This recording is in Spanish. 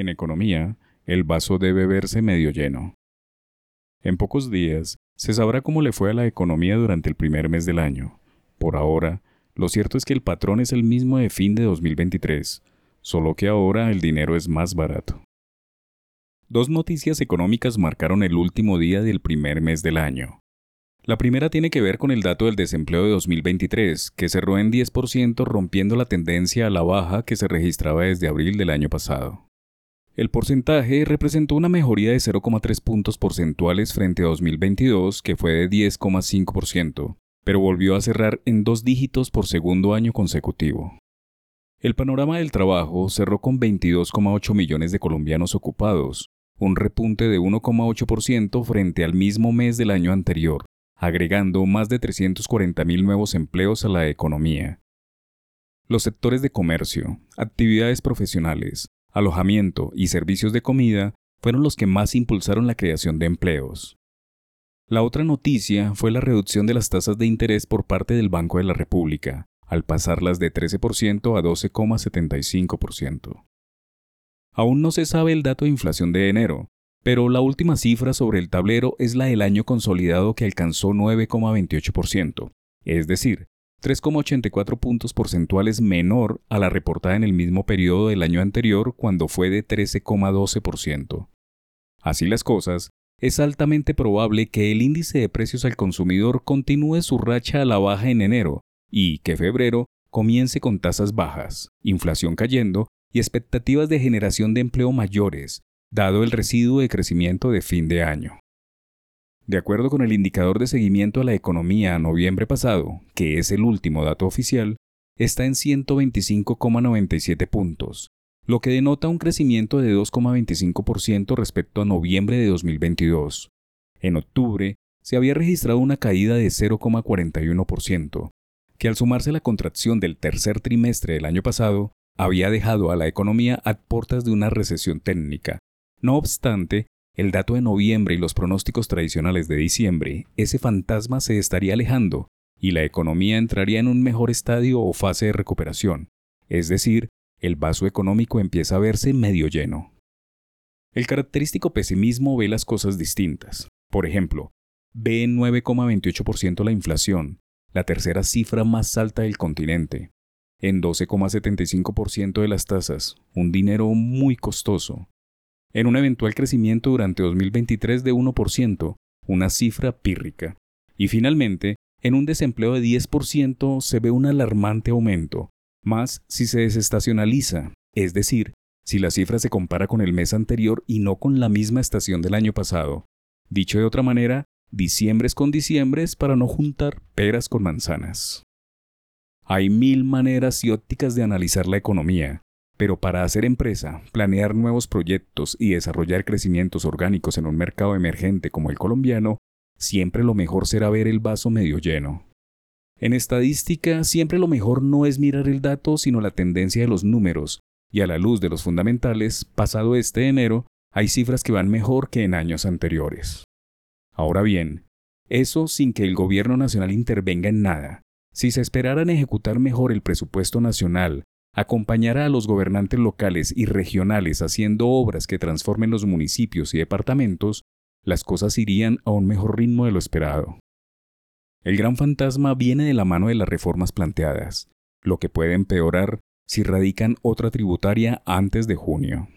En economía, el vaso debe verse medio lleno. En pocos días se sabrá cómo le fue a la economía durante el primer mes del año. Por ahora, lo cierto es que el patrón es el mismo de fin de 2023, solo que ahora el dinero es más barato. Dos noticias económicas marcaron el último día del primer mes del año. La primera tiene que ver con el dato del desempleo de 2023, que cerró en 10% rompiendo la tendencia a la baja que se registraba desde abril del año pasado. El porcentaje representó una mejoría de 0,3 puntos porcentuales frente a 2022, que fue de 10,5%, pero volvió a cerrar en dos dígitos por segundo año consecutivo. El panorama del trabajo cerró con 22,8 millones de colombianos ocupados, un repunte de 1,8% frente al mismo mes del año anterior, agregando más de 340.000 nuevos empleos a la economía. Los sectores de comercio, actividades profesionales, alojamiento y servicios de comida fueron los que más impulsaron la creación de empleos. La otra noticia fue la reducción de las tasas de interés por parte del Banco de la República, al pasarlas de 13% a 12,75%. Aún no se sabe el dato de inflación de enero, pero la última cifra sobre el tablero es la del año consolidado que alcanzó 9,28%, es decir, 3,84 puntos porcentuales menor a la reportada en el mismo periodo del año anterior cuando fue de 13,12%. Así las cosas, es altamente probable que el índice de precios al consumidor continúe su racha a la baja en enero y que febrero comience con tasas bajas, inflación cayendo y expectativas de generación de empleo mayores, dado el residuo de crecimiento de fin de año. De acuerdo con el indicador de seguimiento a la economía a noviembre pasado, que es el último dato oficial, está en 125,97 puntos, lo que denota un crecimiento de 2,25% respecto a noviembre de 2022. En octubre, se había registrado una caída de 0,41%, que al sumarse la contracción del tercer trimestre del año pasado, había dejado a la economía a puertas de una recesión técnica. No obstante, el dato de noviembre y los pronósticos tradicionales de diciembre, ese fantasma se estaría alejando y la economía entraría en un mejor estadio o fase de recuperación, es decir, el vaso económico empieza a verse medio lleno. El característico pesimismo ve las cosas distintas. Por ejemplo, ve en 9,28% la inflación, la tercera cifra más alta del continente, en 12,75% de las tasas, un dinero muy costoso, en un eventual crecimiento durante 2023 de 1%, una cifra pírrica. Y finalmente, en un desempleo de 10% se ve un alarmante aumento, más si se desestacionaliza, es decir, si la cifra se compara con el mes anterior y no con la misma estación del año pasado. Dicho de otra manera, diciembres con diciembres para no juntar peras con manzanas. Hay mil maneras y ópticas de analizar la economía, pero para hacer empresa, planear nuevos proyectos y desarrollar crecimientos orgánicos en un mercado emergente como el colombiano, siempre lo mejor será ver el vaso medio lleno. En estadística, siempre lo mejor no es mirar el dato, sino la tendencia de los números, y a la luz de los fundamentales, pasado este enero, hay cifras que van mejor que en años anteriores. Ahora bien, eso sin que el gobierno nacional intervenga en nada. Si se esperaran ejecutar mejor el presupuesto nacional acompañará a los gobernantes locales y regionales haciendo obras que transformen los municipios y departamentos, las cosas irían a un mejor ritmo de lo esperado. El gran fantasma viene de la mano de las reformas planteadas, lo que puede empeorar si radican otra tributaria antes de junio.